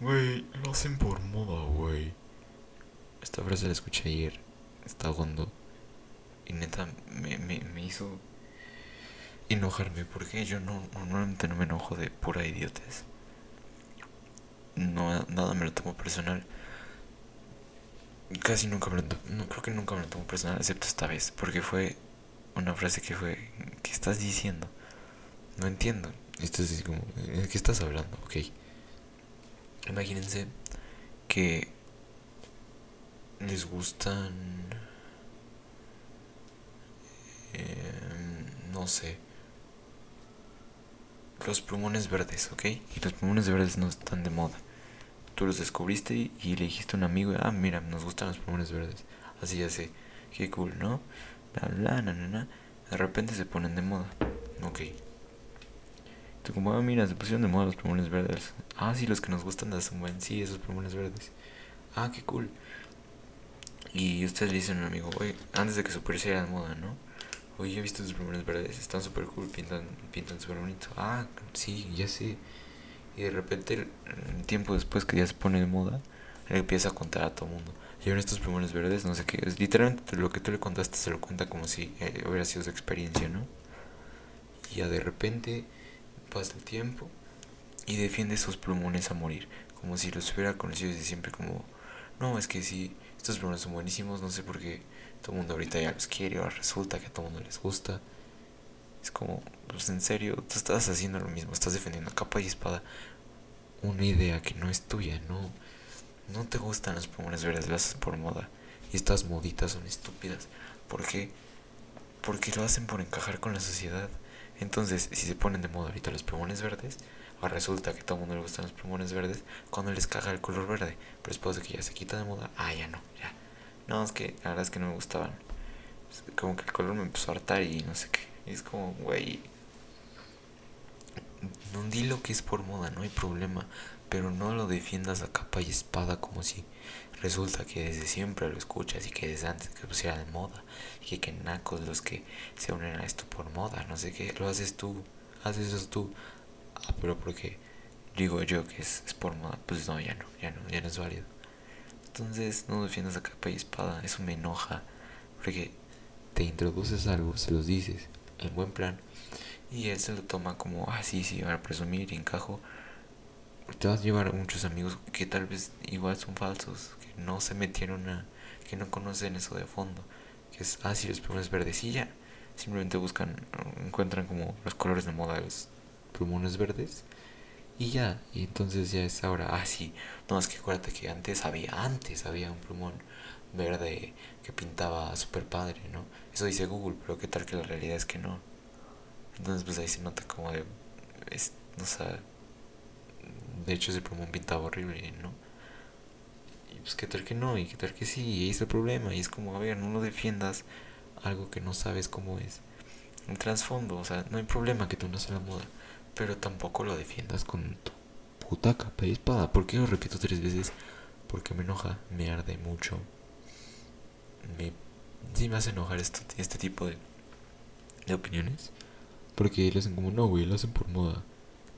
Güey, lo hacen por moda, güey. Esta frase la escuché ayer. Está hondo. Y neta, me, me, me hizo enojarme. Porque yo no, normalmente no me enojo de pura idiotez. No, nada me lo tomo personal. Casi nunca me lo no creo que nunca me lo tomo personal, excepto esta vez, porque fue una frase que fue, ¿qué estás diciendo? No entiendo. Esto es así como, ¿de qué estás hablando? Ok. Imagínense que les gustan, em, no sé, los plumones verdes, ¿ok? Y los plumones verdes no están de moda. Tú los descubriste y, le dijiste a un amigo, ah, mira, nos gustan los plumones verdes. Así ya sé, qué cool, ¿no? Bla, bla, na, De repente se ponen de moda. Ok. Como, ah, mira, se pusieron de moda los plumones verdes. Ah, sí, los que nos gustan de buen, sí, esos plumones verdes. Ah, qué cool. Y ustedes le dicen a un amigo, oye, antes de que se pusiera de moda, ¿no? Oye, he visto tus plumones verdes, están súper cool, pintan, pintan súper bonito. Ah, sí, ya sé. Y de repente, un tiempo después que ya se pone de moda, él empieza a contar a todo el mundo. Y estos plumones verdes, no sé qué. Es, literalmente lo que tú le contaste se lo cuenta como si eh, hubiera sido su experiencia, ¿no? Y ya de repente pasa el tiempo y defiende esos plumones a morir. Como si los hubiera conocido desde siempre, como, no, es que sí, estos plumones son buenísimos, no sé por qué todo el mundo ahorita ya los quiere, ahora resulta que a todo el mundo les gusta. Es como, pues en serio, tú estás haciendo lo mismo, estás defendiendo capa y espada una idea que no es tuya, no, no te gustan los plumones verdes, lo haces por moda. Y estas moditas son estúpidas. Porque lo hacen por encajar con la sociedad. Entonces, si se ponen de moda ahorita los plumones verdes, ahora resulta que todo el mundo le gustan los plumones verdes cuando les caga el color verde. Pero después de que ya se quita de moda, ah, ya no, ya. No, es que la verdad es que no me gustaban. Como que el color me empezó a hartar y no sé qué. es como, güey. No di lo que es por moda, no hay problema pero no lo defiendas a capa y espada como si resulta que desde siempre lo escuchas y que desde antes que pusiera de moda y que, que nacos los que se unen a esto por moda, no sé qué, lo haces tú, haces eso tú, ah, pero porque digo yo que es, es por moda, pues no, ya no, ya no, ya no es válido. Entonces no defiendas a capa y espada, eso me enoja, porque te introduces algo, se los dices, en buen plan, y él se lo toma como, ah, sí, sí, para presumir encajo te vas a llevar a muchos amigos que tal vez igual son falsos, que no se metieron a, que no conocen eso de fondo, que es, ah, si los y ya, simplemente buscan, encuentran como los colores de moda de los plumones verdes y ya, y entonces ya es ahora, ah, sí, no, es que acuérdate que antes había, antes había un plumón verde que pintaba super padre, ¿no? Eso dice Google, pero qué tal que la realidad es que no. Entonces pues ahí se nota como de, es, no sé, de hecho ese plumón pintaba horrible, ¿no? Y pues qué tal que no, y qué tal que sí, y ahí es el problema, y es como, a ver, no lo defiendas algo que no sabes cómo es. Un trasfondo, o sea, no hay problema que tú no seas la moda, pero tampoco lo defiendas con tu puta capa y espada. ¿Por qué lo repito tres veces? Porque me enoja, me arde mucho. Me, sí me hace enojar esto, este tipo de, de opiniones. Porque le hacen como, no, güey, lo hacen por moda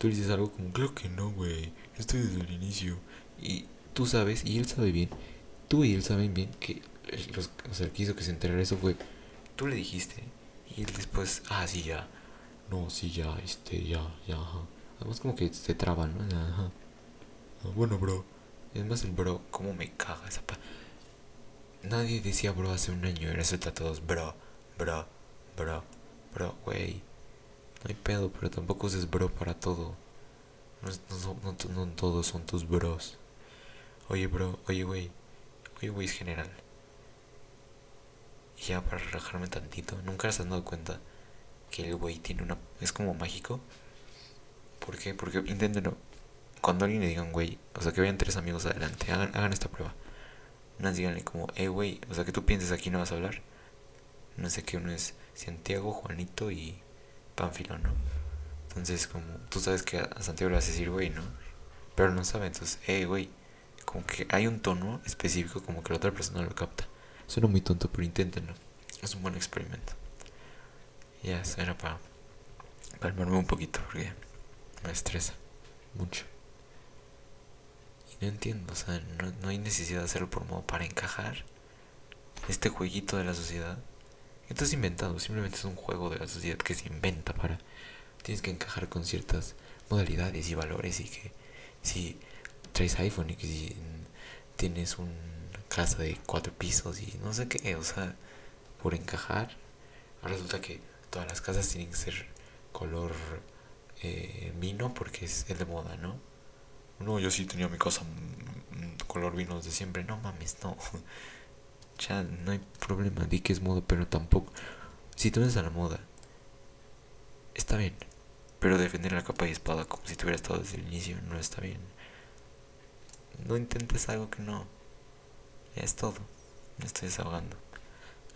tú dices algo como, claro que no, güey, estoy desde el inicio. Y tú sabes, y él sabe bien, tú y él saben bien que los, el que hizo que se enterara eso fue, tú le dijiste, y él después, ah, sí, ya, no, sí, ya, este, ya, ya, ajá. Además como que se traban, ¿no? Ajá. Ah, bueno, bro. Es más el bro, cómo me caga esa pa... Nadie decía bro hace un año, era a todos, bro, bro, bro, bro, güey. No hay pedo, pero tampoco uses bro para todo. No, no, todos son tus bros. Oye, bro, oye, güey. Oye, güey, es general. Y ya para relajarme tantito, ¿nunca has dado cuenta que el güey tiene una. es como mágico? ¿Por qué? Porque inténtenlo. Cuando alguien le digan güey, o sea, que vayan tres amigos adelante, hagan, esta prueba. Unas díganle como, eh, güey, o sea, que tú pienses aquí no vas a hablar. No sé qué uno es Santiago, Juanito y Pánfilo, ¿no? Entonces, como tú sabes que a Santiago le vas a decir, güey, ¿no? Pero no sabe, entonces, hey, güey. Como que hay un tono específico, como que la otra persona lo capta. Suena muy tonto, pero inténtenlo. Es un buen experimento. Ya, eso era para calmarme un poquito, porque me estresa mucho. Y no entiendo, o sea, no, no hay necesidad de hacerlo por modo para encajar este jueguito de la sociedad. Esto es inventado, simplemente es un juego de la sociedad que se inventa para... Tienes que encajar con ciertas modalidades y valores y que si traes iPhone y que si tienes una casa de cuatro pisos y no sé qué, o sea, por encajar, resulta que todas las casas tienen que ser color eh, vino porque es el de moda, ¿no? No, yo sí tenía mi casa color vino desde siempre, no mames, no. ya no hay problema, di que es moda, pero tampoco. Si tú eres a la moda, está bien. Pero defender la capa y espada como si tuviera estado desde el inicio no está bien. No intentes algo que no. Ya es todo. Me estoy desahogando.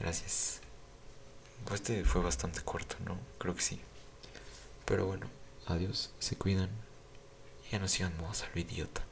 Gracias. Este fue bastante corto, ¿no? Creo que sí. Pero bueno, adiós, se cuidan. Ya no sigan modos a lo idiota.